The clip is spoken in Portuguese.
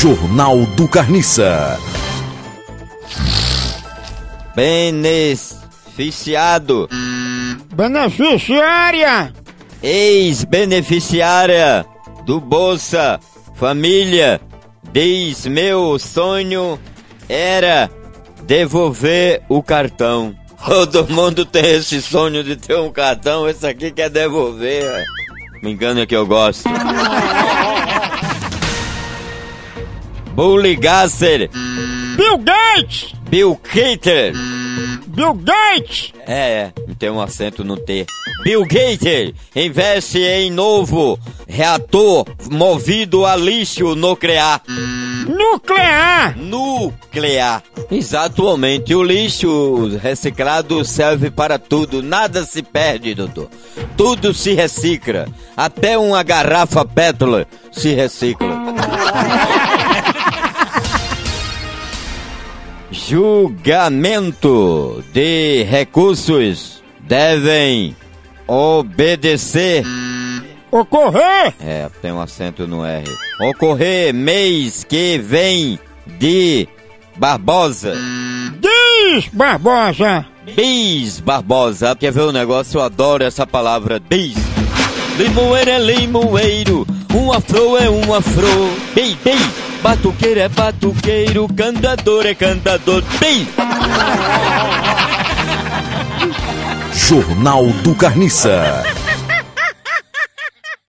Jornal do Carniça. Beneficiado. Beneficiária! Ex-beneficiária do Bolsa Família diz: Meu sonho era devolver o cartão. Todo mundo tem esse sonho de ter um cartão, esse aqui quer devolver. Me engano que eu gosto. Bully Gasser, Bill Gates! Bill Gates. Bill Gates! É, é, tem um acento no T. Bill Gates investe em novo reator movido a lixo nuclear. Nuclear! Nuclear. Exatamente. O lixo reciclado serve para tudo. Nada se perde, doutor. Tudo se recicla. Até uma garrafa pétala se recicla. Julgamento de recursos devem obedecer. Ocorrer! É, tem um acento no R. Ocorrer mês que vem de Barbosa. Diz, Barbosa! Bis Barbosa. Quer ver o negócio? Eu adoro essa palavra. Bis. Limoeiro é limoeiro. Um afro é um afro. Bis, bis. Batuqueiro é batuqueiro. Cantador é cantador. Bis. Jornal do Carniça.